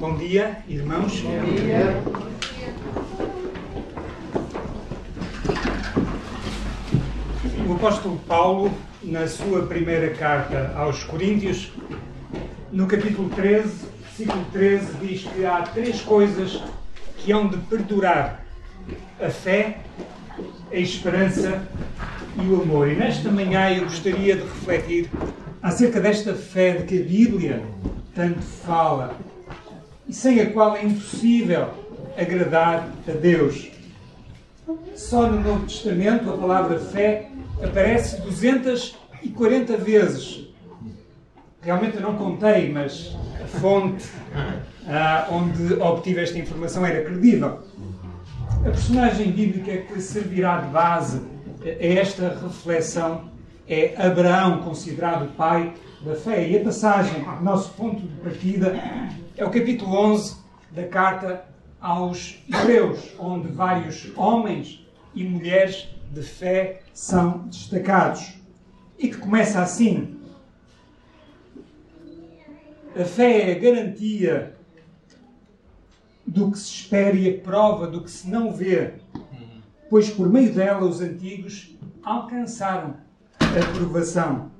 Bom dia, irmãos. Bom dia. O apóstolo Paulo, na sua primeira carta aos Coríntios, no capítulo 13, versículo 13, diz que há três coisas que hão de perdurar: a fé, a esperança e o amor. E nesta manhã eu gostaria de refletir acerca desta fé de que a Bíblia tanto fala e sem a qual é impossível agradar a Deus. Só no Novo Testamento a palavra fé aparece 240 vezes. Realmente eu não contei, mas a fonte ah, onde obtive esta informação era credível. A personagem bíblica que servirá de base a esta reflexão é Abraão, considerado pai da fé. E a passagem, nosso ponto de partida, é o capítulo 11 da carta aos Hebreus, onde vários homens e mulheres de fé são destacados. E que começa assim: A fé é a garantia do que se espera e a prova do que se não vê, pois por meio dela os antigos alcançaram a aprovação.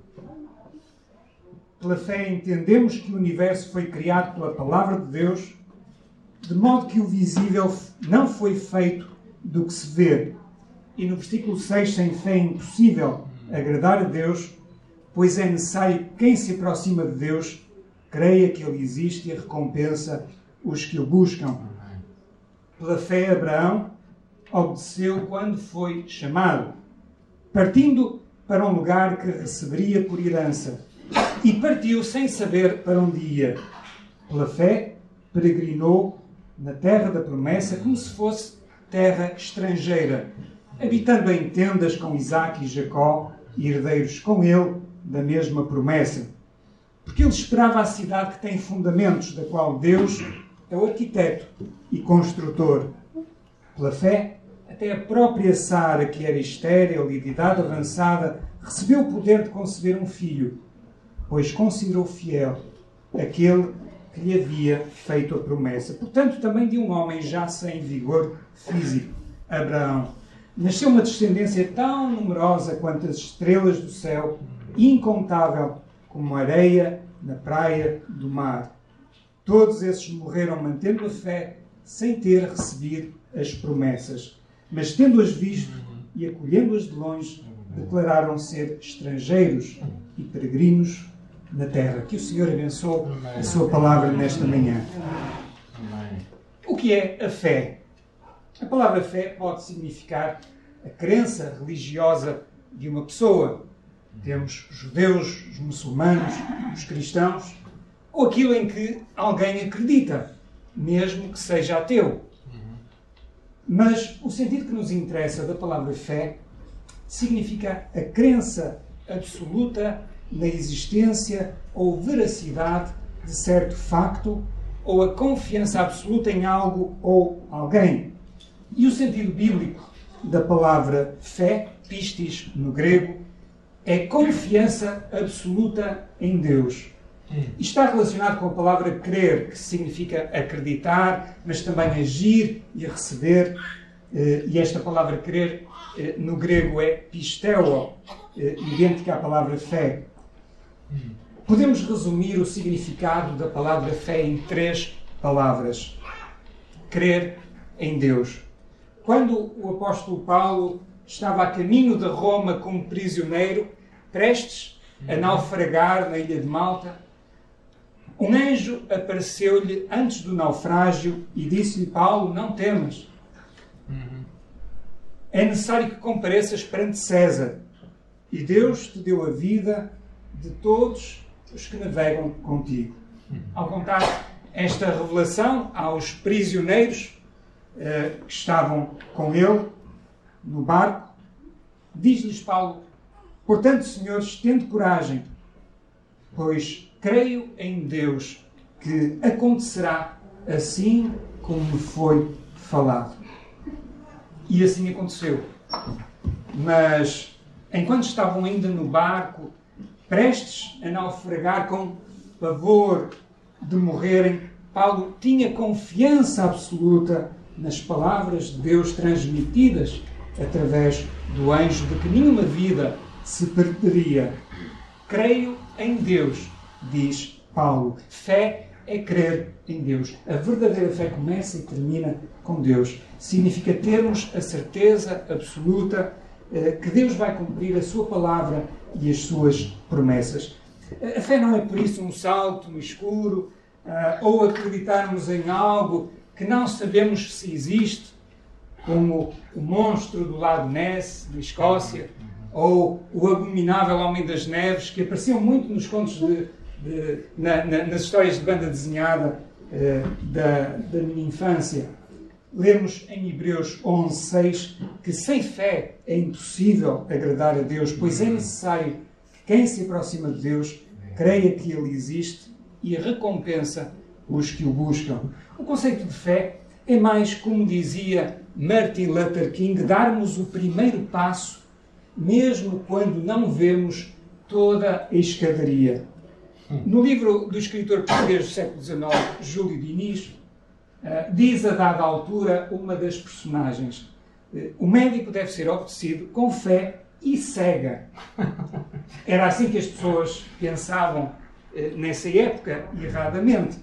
Pela fé entendemos que o universo foi criado pela palavra de Deus, de modo que o visível não foi feito do que se vê. E no versículo 6, sem fé é impossível agradar a Deus, pois é necessário que quem se aproxima de Deus creia que Ele existe e recompensa os que o buscam. Pela fé, Abraão obedeceu quando foi chamado, partindo para um lugar que receberia por herança e partiu sem saber para onde ia. Pela fé, peregrinou na terra da promessa como se fosse terra estrangeira, habitando em tendas com Isaac e Jacó e herdeiros com ele da mesma promessa. Porque ele esperava a cidade que tem fundamentos, da qual Deus é o arquiteto e construtor. Pela fé, até a própria Sara, que era estéril e de idade avançada, recebeu o poder de conceber um filho pois considerou fiel aquele que lhe havia feito a promessa. Portanto, também de um homem já sem vigor físico, Abraão. Nasceu uma descendência tão numerosa quanto as estrelas do céu, incontável como a areia na praia do mar. Todos esses morreram mantendo a fé, sem ter recebido as promessas, mas tendo-as visto e acolhendo-as de longe, declararam ser estrangeiros e peregrinos na terra. Que o Senhor abençoe a sua palavra nesta manhã. O que é a fé? A palavra fé pode significar a crença religiosa de uma pessoa. Temos os judeus, os muçulmanos, os cristãos, ou aquilo em que alguém acredita, mesmo que seja ateu. Mas o sentido que nos interessa da palavra fé significa a crença absoluta na existência ou veracidade de certo facto ou a confiança absoluta em algo ou alguém. E o sentido bíblico da palavra fé, pistis no grego, é confiança absoluta em Deus. Está relacionado com a palavra crer, que significa acreditar, mas também agir e receber. Eh, e esta palavra crer eh, no grego é pisteo, eh, idêntica à palavra fé. Podemos resumir o significado da palavra fé em três palavras: crer em Deus. Quando o apóstolo Paulo estava a caminho de Roma como prisioneiro, prestes a naufragar na ilha de Malta, um anjo apareceu-lhe antes do naufrágio e disse-lhe: Paulo, não temas. É necessário que compareças perante César. E Deus te deu a vida de todos os que navegam contigo. Ao contar esta revelação aos prisioneiros uh, que estavam com ele no barco, diz-lhes Paulo: Portanto, senhores, tende coragem, pois creio em Deus que acontecerá assim como me foi falado. E assim aconteceu. Mas enquanto estavam ainda no barco, prestes a naufragar com pavor de morrerem, Paulo tinha confiança absoluta nas palavras de Deus transmitidas através do anjo de que nenhuma vida se perderia. Creio em Deus, diz Paulo. Fé é crer em Deus. A verdadeira fé começa e termina com Deus. Significa termos a certeza absoluta que Deus vai cumprir a sua palavra e as suas promessas. A fé não é por isso um salto no escuro uh, ou acreditarmos em algo que não sabemos se existe, como o monstro do Lago Ness, na Escócia, ou o abominável Homem das Neves, que apareciam muito nos contos de, de, na, na, nas histórias de banda desenhada uh, da, da minha infância. Lemos em Hebreus 11, 6 que sem fé é impossível agradar a Deus, pois é necessário quem se aproxima de Deus creia que Ele existe e recompensa os que o buscam. O conceito de fé é mais, como dizia Martin Luther King, darmos o primeiro passo, mesmo quando não vemos toda a escadaria. No livro do escritor português do século XIX, Júlio Diniz, eh, diz a dada altura uma das personagens: eh, o médico deve ser obedecido com fé e cega. Era assim que as pessoas pensavam eh, nessa época, erradamente.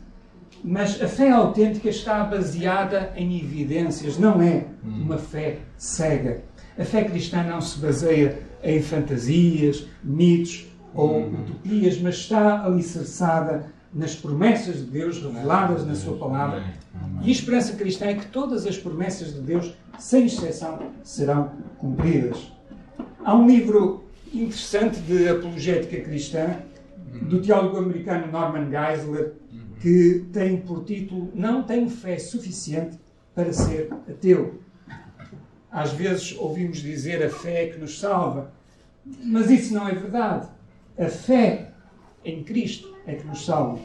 Mas a fé autêntica está baseada em evidências, não é uma fé cega. A fé cristã não se baseia em fantasias, mitos ou utopias, mas está alicerçada nas promessas de Deus reveladas na Sua palavra. E a esperança cristã é que todas as promessas de Deus, sem exceção, serão cumpridas. Há um livro interessante de apologética cristã do teólogo americano Norman Geisler que tem por título Não tenho fé suficiente para ser ateu. Às vezes ouvimos dizer a fé é que nos salva, mas isso não é verdade. A fé em Cristo é que nos salva.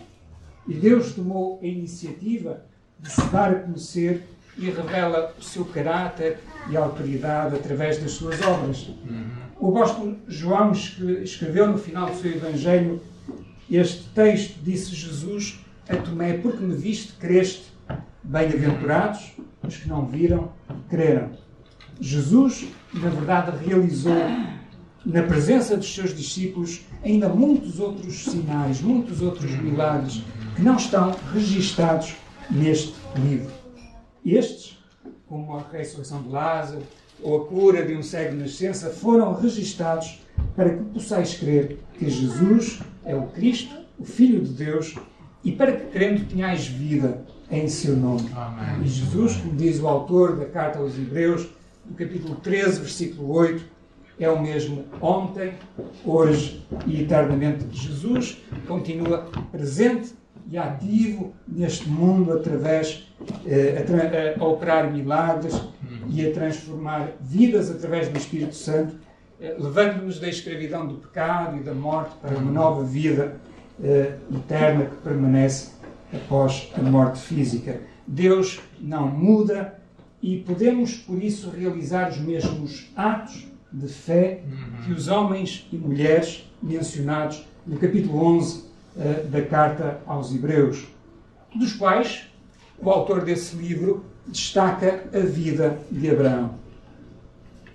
E Deus tomou a iniciativa de se dar a conhecer e revela o seu caráter e autoridade através das suas obras. O apóstolo João escreveu no final do seu Evangelho este texto: Disse Jesus a Tomé, porque me viste, creste. Bem-aventurados os que não viram, creram. Jesus, na verdade, realizou na presença dos seus discípulos ainda muitos outros sinais, muitos outros milagres que não estão registados neste livro. Estes, como a ressurreição de Lázaro ou a cura de um cego de nascença, foram registados para que possais crer que Jesus é o Cristo, o Filho de Deus, e para que crendo tenhais vida em seu nome. Amém. E Jesus, como diz o autor da carta aos Hebreus, no capítulo 13, versículo 8, é o mesmo ontem, hoje e eternamente. Jesus continua presente e ativo neste mundo através eh, a, a, a, operar milagres e a transformar vidas através do Espírito Santo, eh, levando-nos da escravidão do pecado e da morte para uma nova vida eh, eterna que permanece após a morte física. Deus não muda e podemos por isso realizar os mesmos atos de fé que os homens e mulheres mencionados no capítulo 11 uh, da carta aos Hebreus, dos quais o autor desse livro destaca a vida de Abraão.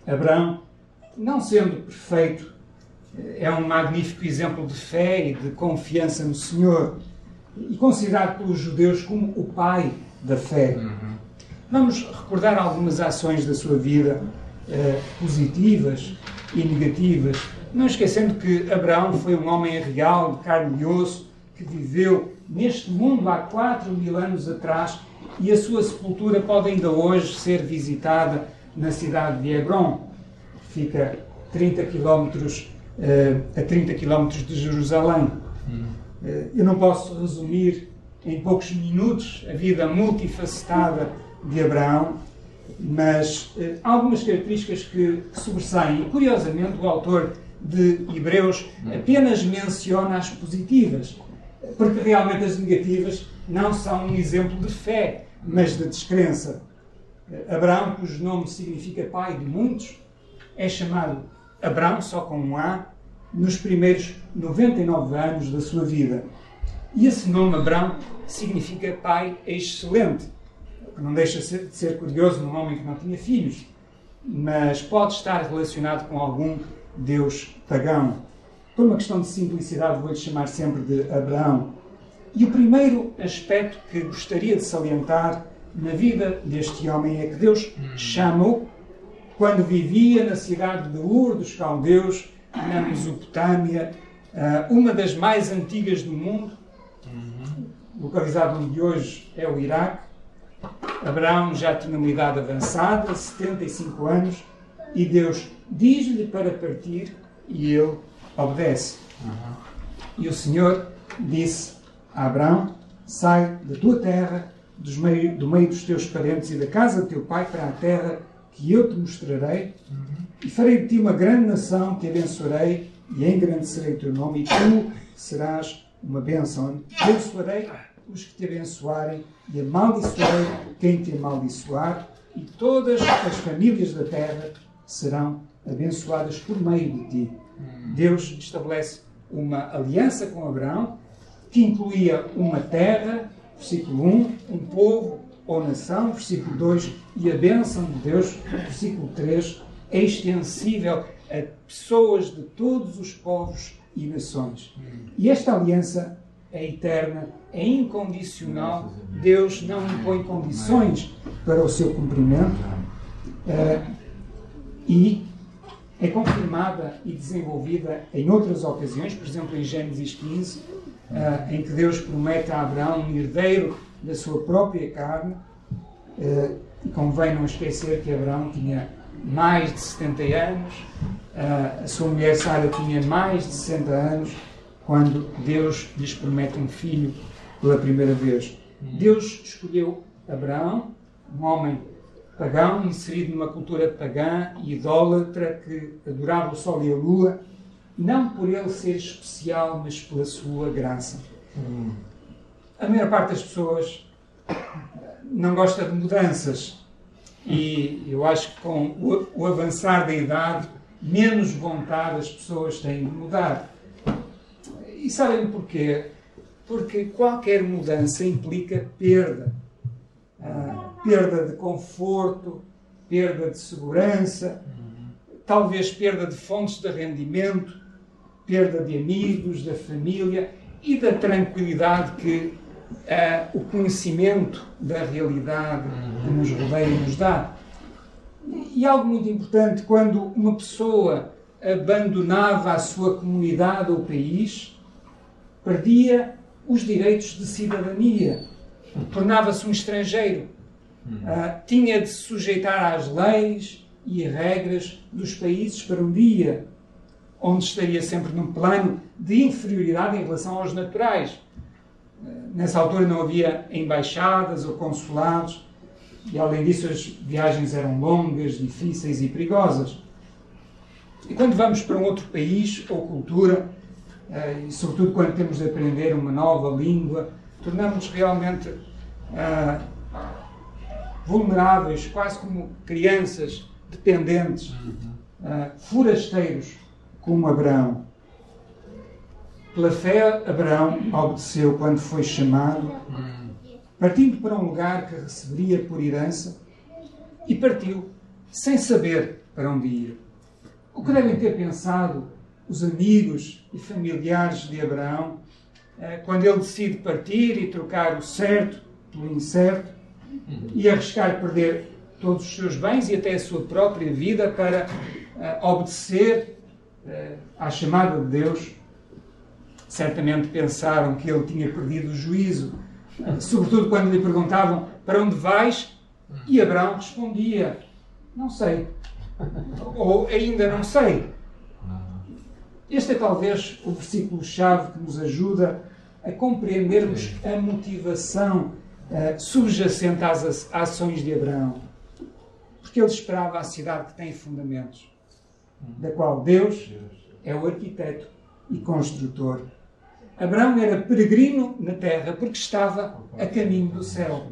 Abraão, não sendo perfeito, eh, é um magnífico exemplo de fé e de confiança no Senhor e considerado pelos judeus como o pai da fé. Uhum. Vamos recordar algumas ações da sua vida eh, positivas e negativas, não esquecendo que Abraão foi um homem real, de carne e osso, que viveu neste mundo há 4 mil anos atrás e a sua sepultura pode ainda hoje ser visitada na cidade de Hebron, que fica 30 quilómetros, uh, a 30 quilómetros de Jerusalém. Uh, eu não posso resumir em poucos minutos a vida multifacetada de Abraão, mas uh, algumas características que, sobressaem. Curiosamente, o autor de Hebreus apenas menciona as positivas, porque realmente as negativas não são um exemplo de fé, mas de descrença. Abraão, cujo nome significa pai de muitos, é chamado Abraão, só com um A, nos primeiros 99 anos da sua vida. E esse nome Abrão significa pai excelente. Não deixa de ser curioso num homem que não tinha filhos, mas pode estar relacionado com algum deus pagão. Por uma questão de simplicidade, vou-lhe chamar sempre de Abraão. E o primeiro aspecto que gostaria de salientar na vida deste homem é que Deus chamou quando vivia na cidade de Ur dos Caldeus, na Mesopotâmia, ah, uma das mais antigas do mundo, localizado onde hoje é o Iraque. Abraão já tinha uma idade avançada, 75 anos, e Deus diz-lhe para partir e ele obedece. Uhum. E o Senhor disse a Abraão: Sai da tua terra, meio, do meio dos teus parentes e da casa de teu pai para a terra que eu te mostrarei, uhum. e farei de ti uma grande nação, te abençoarei e engrandecerei o teu nome, e tu serás uma bênção. Abençoarei os que te abençoarem e amaldiçoarei quem te amaldiçoar, e todas as famílias da terra serão abençoadas por meio de ti. Deus estabelece uma aliança com Abraão que incluía uma terra, versículo 1, um povo ou nação, versículo 2, e a bênção de Deus, versículo 3, é extensível a pessoas de todos os povos e nações. E esta aliança é eterna, é incondicional. Deus não impõe condições para o seu cumprimento. Uh, e é confirmada e desenvolvida em outras ocasiões, por exemplo, em Gênesis 15, uh, eh, em que Deus promete a Abraão um herdeiro da sua própria carne. Uh, convém não esquecer que Abraão tinha mais de 70 anos, a sua mulher Sara tinha mais de 60 anos, quando Deus lhes promete um filho pela primeira vez. Deus escolheu Abraão, um homem pagão, inserido numa cultura pagã e idólatra que adorava o sol e a lua, não por ele ser especial, mas pela sua graça. A maior parte das pessoas não gosta de mudanças e eu acho que com o, avançar da idade, menos vontade as pessoas têm de mudar. E sabem porquê? Porque qualquer mudança implica perda. Ah, perda de conforto, perda de segurança, talvez perda de fontes de rendimento, perda de amigos, da família e da tranquilidade que ah, o conhecimento da realidade que nos rodeia nos dá. E algo muito importante, quando uma pessoa abandonava a sua comunidade ou país, perdia os direitos de cidadania, tornava-se um estrangeiro, uh, tinha de se sujeitar às leis e regras dos países para um dia onde estaria sempre num plano de inferioridade em relação aos naturais. Uh, nessa altura não havia embaixadas ou consulados, e além disso as viagens eram longas, difíceis e perigosas. E quando vamos para um outro país ou cultura, e sobretudo quando temos de aprender uma nova língua, tornamos-nos realmente uh, vulneráveis, quase como crianças dependentes, uh, forasteiros, como Abraão. Pela fé, Abraão obedeceu quando foi chamado, partindo para um lugar que receberia por herança, e partiu sem saber para onde ir. O que devem ter pensado os amigos e familiares de Abraão, eh, quando ele decide partir e trocar o certo pelo incerto e arriscar perder todos os seus bens e até a sua própria vida para eh, obedecer eh, à chamada de Deus, certamente pensaram que ele tinha perdido o juízo, sobretudo quando lhe perguntavam para onde vais, e Abraão respondia: Não sei, ou ainda não sei. Este é talvez o versículo-chave que nos ajuda a compreendermos a motivação uh, subjacente às ações de Abraão. Porque ele esperava a cidade que tem fundamentos, da qual Deus é o arquiteto e construtor. Abraão era peregrino na terra porque estava a caminho do céu.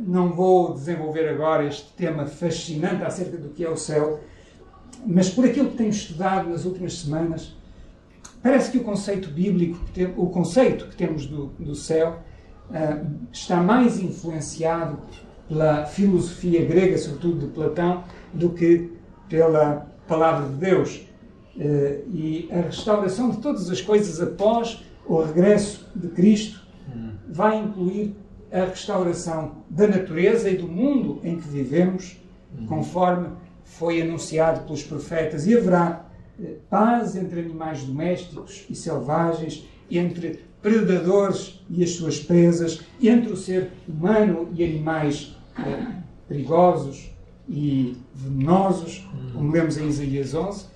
Não vou desenvolver agora este tema fascinante acerca do que é o céu, mas por aquilo que tenho estudado nas últimas semanas, parece que o conceito bíblico, o conceito que temos do, do céu, uh, está mais influenciado pela filosofia grega, sobretudo de Platão, do que pela palavra de Deus. Uh, e a restauração de todas as coisas após o regresso de Cristo vai incluir a restauração da natureza e do mundo em que vivemos, conforme foi anunciado pelos profetas, e haverá eh, paz entre animais domésticos e selvagens, entre predadores e as suas presas, entre o ser humano e animais eh, perigosos e venenosos, como lemos em Isaías 11.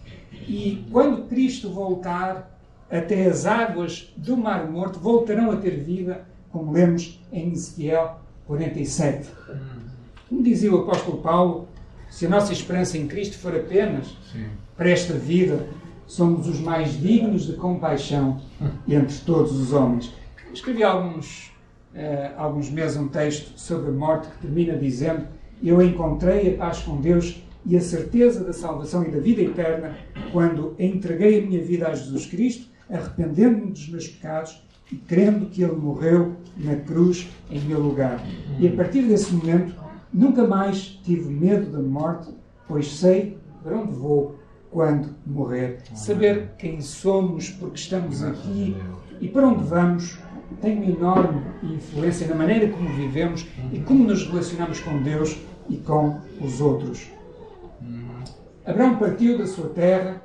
E quando Cristo voltar, até as águas do Mar Morto voltarão a ter vida, como lemos em Ezequiel 47. Como dizia o apóstolo Paulo, se a nossa esperança em Cristo for apenas Sim. para esta vida, somos os mais dignos de compaixão entre todos os homens. Escrevi alguns, uh, alguns meses um texto sobre a morte que termina dizendo: Eu encontrei a paz com Deus e a certeza da salvação e da vida eterna quando entreguei a minha vida a Jesus Cristo, arrependendo-me dos meus pecados e crendo que Ele morreu na cruz em meu lugar. E a partir desse momento Nunca mais tive medo da morte, pois sei para onde vou quando morrer. Saber quem somos, porque estamos aqui e para onde vamos, tem uma enorme influência na maneira como vivemos e como nos relacionamos com Deus e com os outros. Abraão partiu da sua terra,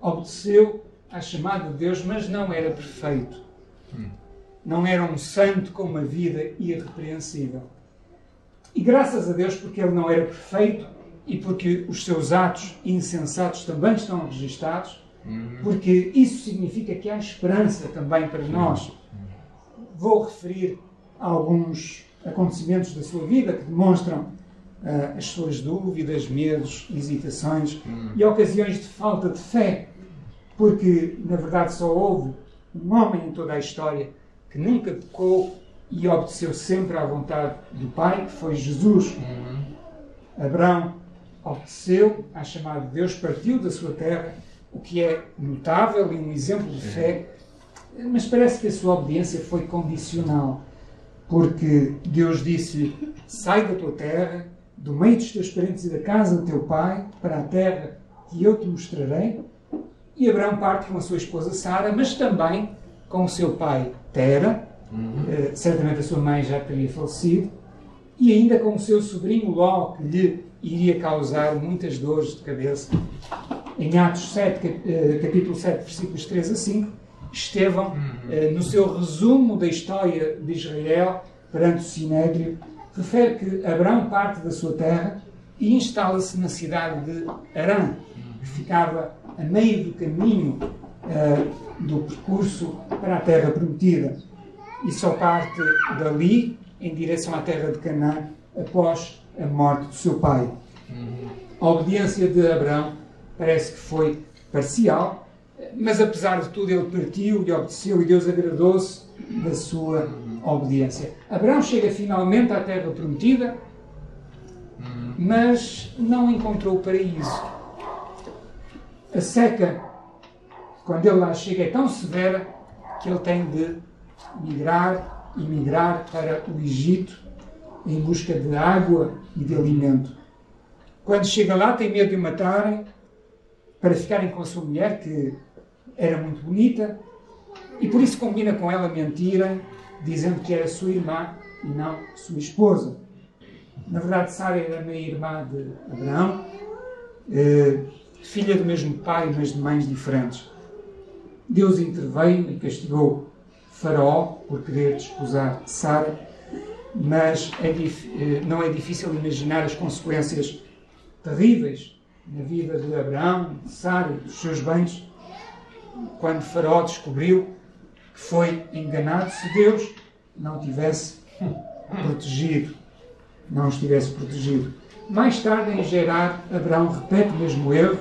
obedeceu à chamada de Deus, mas não era perfeito. Não era um santo com uma vida irrepreensível. E graças a Deus, porque ele não era perfeito e porque os seus atos insensatos também estão registados, uhum. porque isso significa que há esperança também para nós. Vou referir alguns acontecimentos da sua vida que demonstram uh, as suas dúvidas, medos, hesitações uhum. e ocasiões de falta de fé, porque na verdade só houve um homem em toda a história que nunca pecou e obedeceu sempre à vontade do Pai, que foi Jesus. Uhum. Abraão obedeceu à chamada de Deus, partiu da sua terra, o que é notável e um exemplo de fé, mas parece que a sua obediência foi condicional, porque Deus disse: Sai da tua terra, do meio dos teus parentes e da casa do teu pai, para a terra que eu te mostrarei. E Abraão parte com a sua esposa Sara, mas também com o seu pai Tera, Uhum. Uh, certamente a sua mãe já teria falecido. E ainda com o seu sobrinho Ló, que lhe iria causar muitas dores de cabeça. Em Atos 7, eh, capítulo 7, versículos 3 a 5, Estevão, uhum. uh, no seu resumo da história de Israel perante o Sinédrio, refere que Abraão parte da sua terra e instala-se na cidade de Arã, que ficava a meio do caminho uh, do percurso para a terra prometida e só parte dali em direção à terra de Canaã após a morte do seu pai. A obediência de Abraão parece que foi parcial, mas apesar de tudo ele partiu e obedeceu e Deus agradou-se da sua obediência. Abraão chega finalmente à terra prometida, mas não encontrou o paraíso. A seca, quando ele lá chega, é tão severa que ele tem de migrar e migrar para o Egito em busca de água e de alimento. Quando chega lá, tem medo de o matarem para ficarem com a sua mulher, que era muito bonita, e por isso combina com ela mentira, dizendo que era sua irmã e não sua esposa. Na verdade, Sara era meia-irmã de Abraão, eh, filha do mesmo pai, mas de mães diferentes. Deus interveio e castigou Faraó por querer desposar Sara, mas é eh, não é difícil imaginar as consequências terríveis na vida de Abraão, de Sara e dos seus bens, quando Faraó descobriu que foi enganado se Deus não tivesse protegido, não os tivesse protegido. Mais tarde, em Gerar, Abraão repete o mesmo erro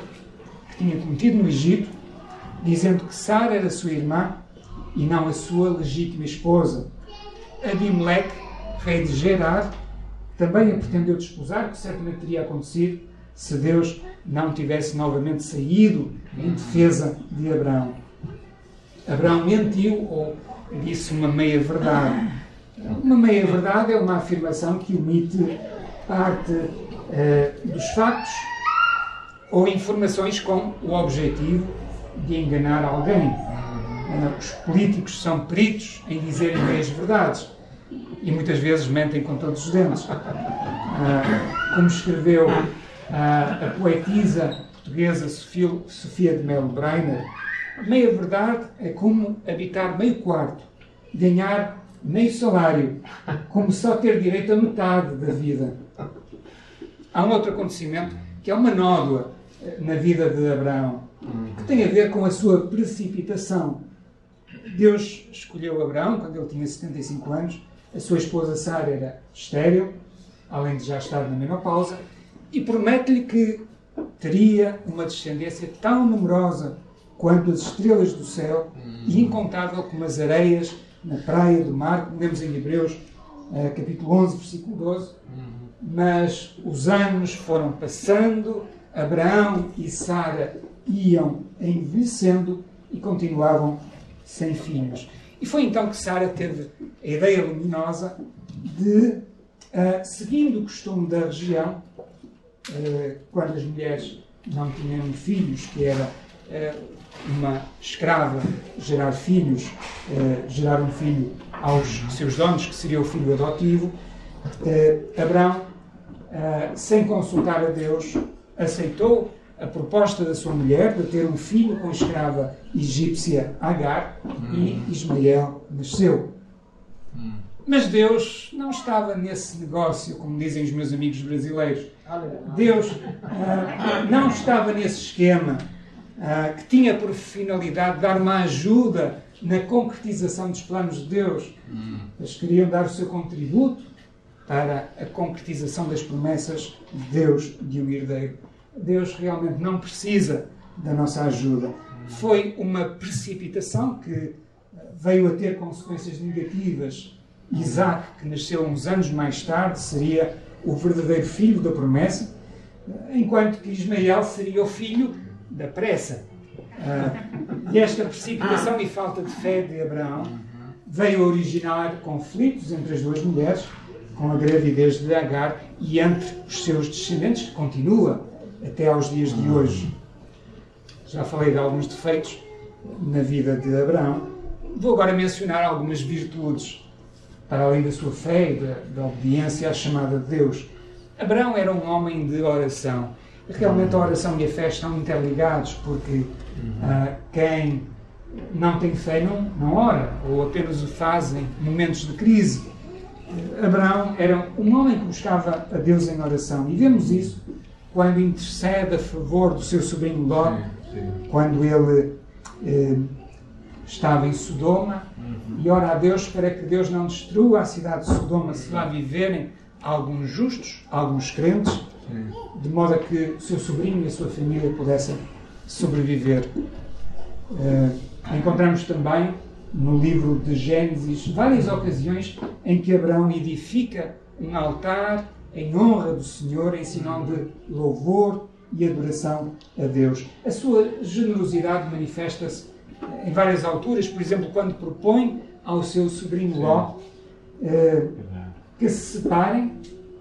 que tinha cometido no Egito, dizendo que Sara era sua irmã e não a sua legítima esposa. Abimeleque, rei de Gerar, também a pretendeu desposar, que certamente teria acontecido se Deus não tivesse novamente saído em defesa de Abraão. Abraão mentiu ou disse uma meia-verdade. Uma meia-verdade é uma afirmação que omite parte uh, dos factos ou informações com o objetivo de enganar alguém. Os políticos são peritos em dizerem meias verdades e muitas vezes mentem com todos os dentes. Uh, como escreveu a poetisa portuguesa Sofia, Sofia de Melo Breiner, meia verdade é como habitar meio quarto, ganhar meio salário, como só ter direito a metade da vida. Há um outro acontecimento que é uma nódoa eh, na vida de Abraão, que tem a ver com a sua precipitação. Deus escolheu Abraão quando ele tinha 75 anos, a sua esposa Sara era estéril, além de já estar na menopausa, e promete-lhe que teria uma descendência tão numerosa quanto as estrelas do céu e incontável como as areias na praia do mar, como lemos em Hebreus, uh, capítulo 11, versículo 12. Mas os anos foram passando, Abraão e Sara iam envelhecendo e continuavam sem filhos. E foi então que Sara teve a ideia luminosa de, uh, seguindo o costume da região, uh, quando as mulheres não tinham filhos, que era uma escrava gerar filhos, gerar um filho aos seus donos, que seria o filho adotivo, Abraão, sem consultar a Deus, aceitou a proposta da sua mulher de ter um filho com a escrava egípcia Agar e Ismael nasceu. Mas Deus não estava nesse negócio, como dizem os meus amigos brasileiros. Deus não estava nesse esquema uh, que tinha por finalidade dar uma ajuda na concretização dos planos de Deus. Hum. Eles queriam dar o seu contributo para a concretização das promessas de Deus de um herdeiro. Deus realmente não precisa da nossa ajuda. Foi uma precipitação que veio a ter consequências negativas. Isaac, que nasceu uns anos mais tarde, seria o verdadeiro filho da promessa, enquanto que Ismael seria o filho da pressa. Uh, e esta precipitação e falta de fé de Abraão veio a originar conflitos entre as duas mulheres, com a gravidez de Agar e entre os seus descendentes, que continua até aos dias de hoje. Já falei de alguns defeitos na vida de Abraão. Vou agora mencionar algumas virtudes, para além da sua fé e da, da obediência à chamada de Deus. Abraão era um homem de oração realmente a oração e a fé estão interligados, porque uh, quem não tem fé não, não ora, ou apenas o faz em momentos de crise. Abraão era um homem que buscava a Deus em oração, e vemos isso quando intercede a favor do seu sobrinho Ló, quando ele eh, estava em Sodoma, uhum. e ora a Deus para que Deus não destrua a cidade de Sodoma se lá viverem alguns justos, alguns crentes, de modo a que o seu sobrinho e a sua família pudessem sobreviver. Uh, encontramos também no livro de Gênesis várias ocasiões em que Abraão edifica um altar em honra do Senhor, em sinal de louvor e adoração a Deus. A sua generosidade manifesta-se em várias alturas, por exemplo, quando propõe ao seu sobrinho Ló uh, que se separem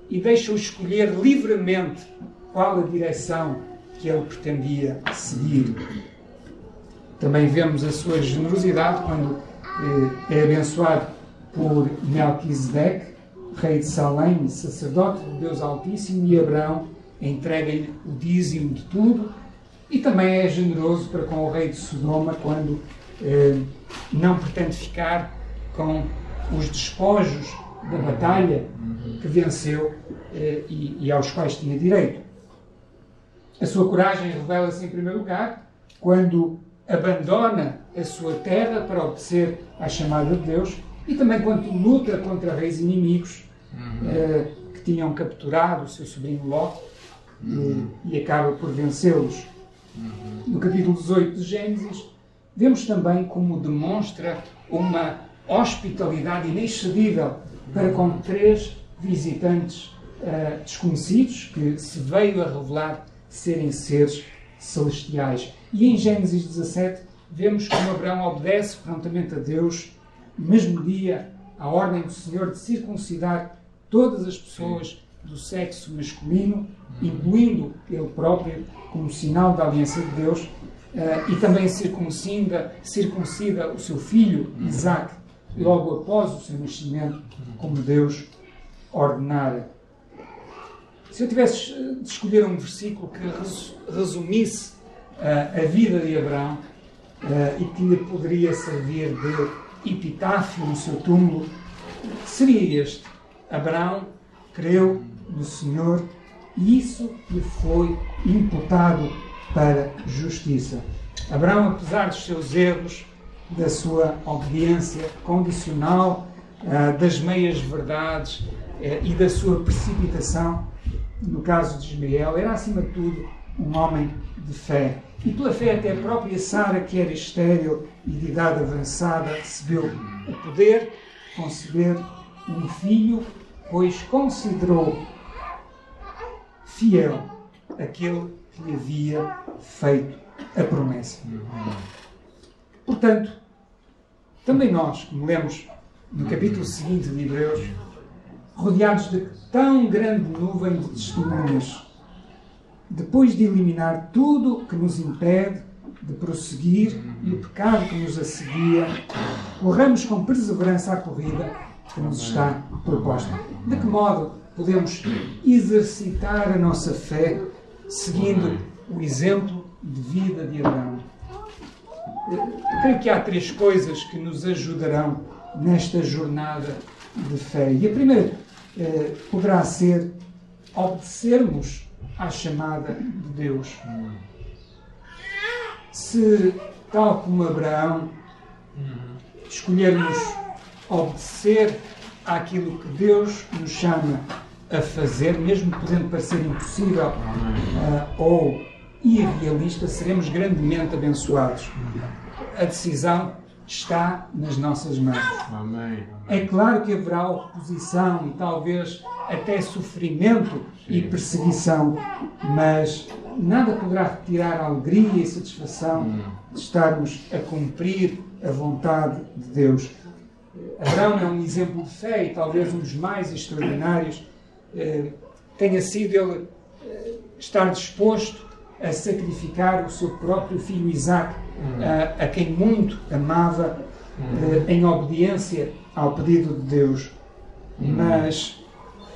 e deixa-o escolher livremente qual a direção que ele pretendia seguir. Também vemos a sua generosidade quando eh, é abençoado por Melquisedeque, rei de Salém sacerdote de Deus Altíssimo, e Abraão entrega-lhe o dízimo de tudo, e também é generoso para com o rei de Sodoma quando eh, não pretende ficar com os despojos da batalha que venceu eh, e, e aos quais tinha direito. A sua coragem revela-se, em primeiro lugar, quando abandona a sua terra para obedecer à chamada de Deus e também quando luta contra reis inimigos uhum. eh, que tinham capturado o seu sobrinho Ló uhum. e, e, acaba por vencê-los. Uhum. No capítulo 18 de Gênesis, vemos também como demonstra uma hospitalidade inexcedível para com três visitantes uh, desconhecidos que se veio a revelar serem seres celestiais. E em Gênesis 17 vemos como Abraão obedece prontamente a Deus, mesmo dia, a ordem do Senhor de circuncidar todas as pessoas do sexo masculino, incluindo ele próprio, como sinal da aliança de Deus, eh, e também circuncida, circuncida o seu filho, Isaac, logo após o seu nascimento, como Deus ordenara. Se eu tivesse de escolher um versículo que resumisse uh, a vida de Abraão uh, e que lhe poderia servir de epitáfio no seu túmulo, seria este. Abraão creu no Senhor e isso lhe foi imputado para justiça. Abraão, apesar dos seus erros, da sua obediência condicional, uh, das meias verdades e da sua precipitação, no caso de Ismael, era acima de tudo um homem de fé. E pela fé até a própria Sara, que era estéril e de idade avançada, recebeu o poder de conceber um filho, pois considerou fiel aquele que lhe havia feito a promessa. Portanto, também nós, como lemos no capítulo seguinte de Hebreus, rodeados de tão grande nuvem de testemunhas, depois de eliminar tudo que nos impede de prosseguir e o pecado que nos assedia, corramos com perseverança a corrida que nos está proposta. De que modo podemos exercitar a nossa fé seguindo o exemplo de vida de Abraão? Creio que há três coisas que nos ajudarão nesta jornada de fé. E a primeira eh, poderá ser obedecermos à chamada de Deus. Se, tal como Abraão, escolhermos obedecer àquilo que Deus nos chama a fazer, mesmo podendo parecer impossível uh, ou irrealista, seremos grandemente abençoados. A decisão está nas nossas mãos. Amém. É claro que haverá oposição e talvez até sofrimento Sim. e perseguição, mas nada poderá retirar a alegria e satisfação hum. de estarmos a cumprir a vontade de Deus. Abraão é um exemplo de fé e talvez um dos mais extraordinários. Eh, tenha sido ele eh, estar disposto a sacrificar o seu próprio filho Isaac, hum. a, a, quem muito amava, hum. em obediência ao pedido de Deus. Hum. Mas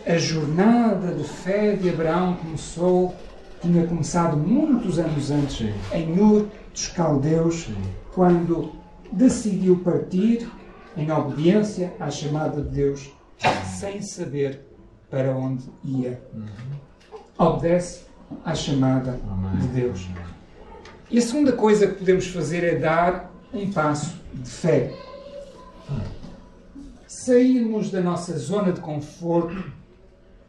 a jornada de fé de Abraão começou, tinha começado muitos anos antes, em Ur dos Caldeus, quando decidiu partir em obediência à chamada de Deus, sem saber para onde ia. Uhum. Obedece à chamada de Deus. E a segunda coisa que podemos fazer é dar um passo de fé. Sairmos da nossa zona de conforto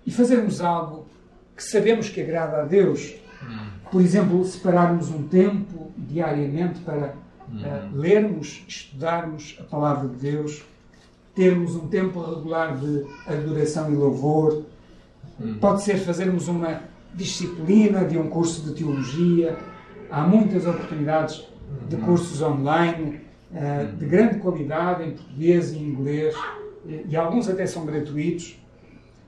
e fazermos algo que sabemos que agrada a Deus. Por exemplo, separarmos um tempo diariamente para uh, lermos, estudarmos a palavra de Deus, termos um tempo regular de adoração e louvor. Pode ser fazermos uma disciplina de um curso de teologia. Há muitas oportunidades de uhum. cursos online uh, de grande qualidade em português e inglês e alguns até são gratuitos.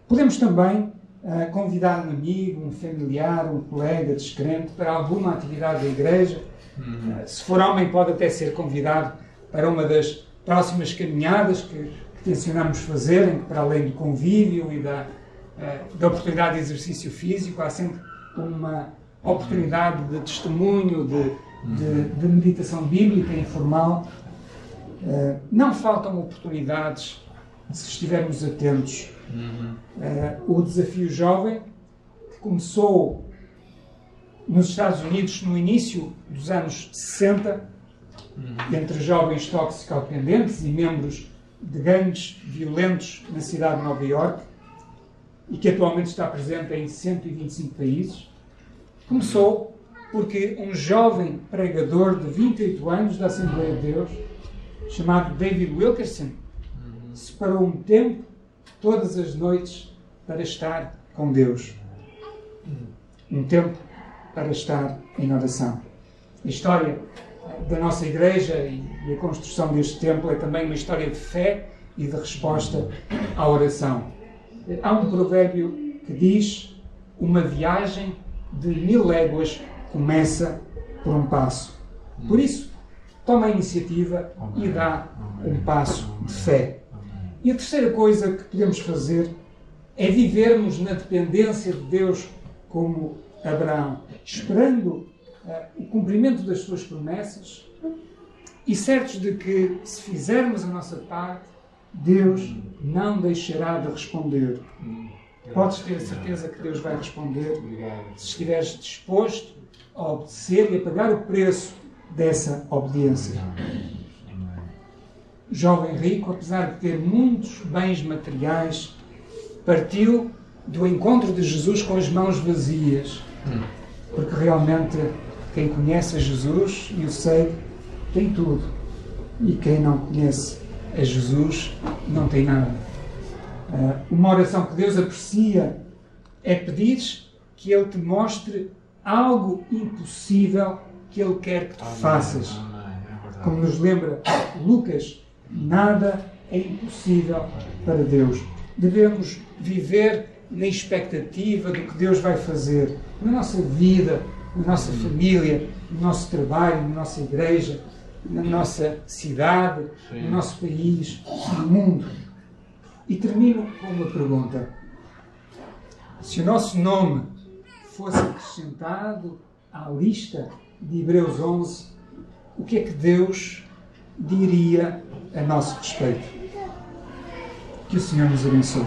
Podemos também uh, convidar um amigo, um familiar, um colega descrente para alguma atividade da igreja. Uhum. Uh, se for homem, pode até ser convidado para uma das próximas caminhadas que, que tencionamos fazer, em que, para além do convívio e da eh, da oportunidade de exercício físico, há sempre uma oportunidade de testemunho, de, de, de meditação bíblica informal. Eh, não faltam oportunidades se estivermos atentos. Eh, o desafio jovem, que começou nos Estados Unidos no início dos anos 60, entre jovens toxicodependentes e membros de gangues violentos na cidade de Nova Iorque, e que atualmente está presente em 125 países, começou porque um jovem pregador de 28 anos da Assembleia de Deus, chamado David Wilkerson, separou um tempo todas as noites para estar com Deus. Um tempo para estar em oração. A história da nossa igreja e, a construção deste templo é também uma história de fé e de resposta à oração. Há um provérbio que diz: Uma viagem de mil léguas começa por um passo. Por isso, toma a iniciativa e dá um passo de fé. E a terceira coisa que podemos fazer é vivermos na dependência de Deus como Abraão, esperando uh, o cumprimento das suas promessas e certos de que, se fizermos a nossa parte, Deus não deixará de responder. Podes ter a certeza que Deus vai responder. Se estiveres disposto a obedecer e a pagar o preço dessa obediência. Jovem rico, apesar de ter muitos bens materiais, partiu do encontro de Jesus com as mãos vazias, porque realmente quem conhece a Jesus e o segue tem tudo, e quem não conhece a Jesus não tem nada. Uh, uma oração que Deus aprecia é pedir que Ele te mostre algo impossível que Ele quer que tu faças. Como nos lembra Lucas, nada é impossível para Deus. Devemos viver na expectativa do que Deus vai fazer na nossa vida, na nossa família, no nosso trabalho, na nossa igreja, na nossa cidade, Sim. no nosso país, no mundo. E termino com uma pergunta. Se o nosso nome fosse acrescentado à lista de Hebreus 11, o que é que Deus diria a nosso respeito? Que o Senhor nos abençoe.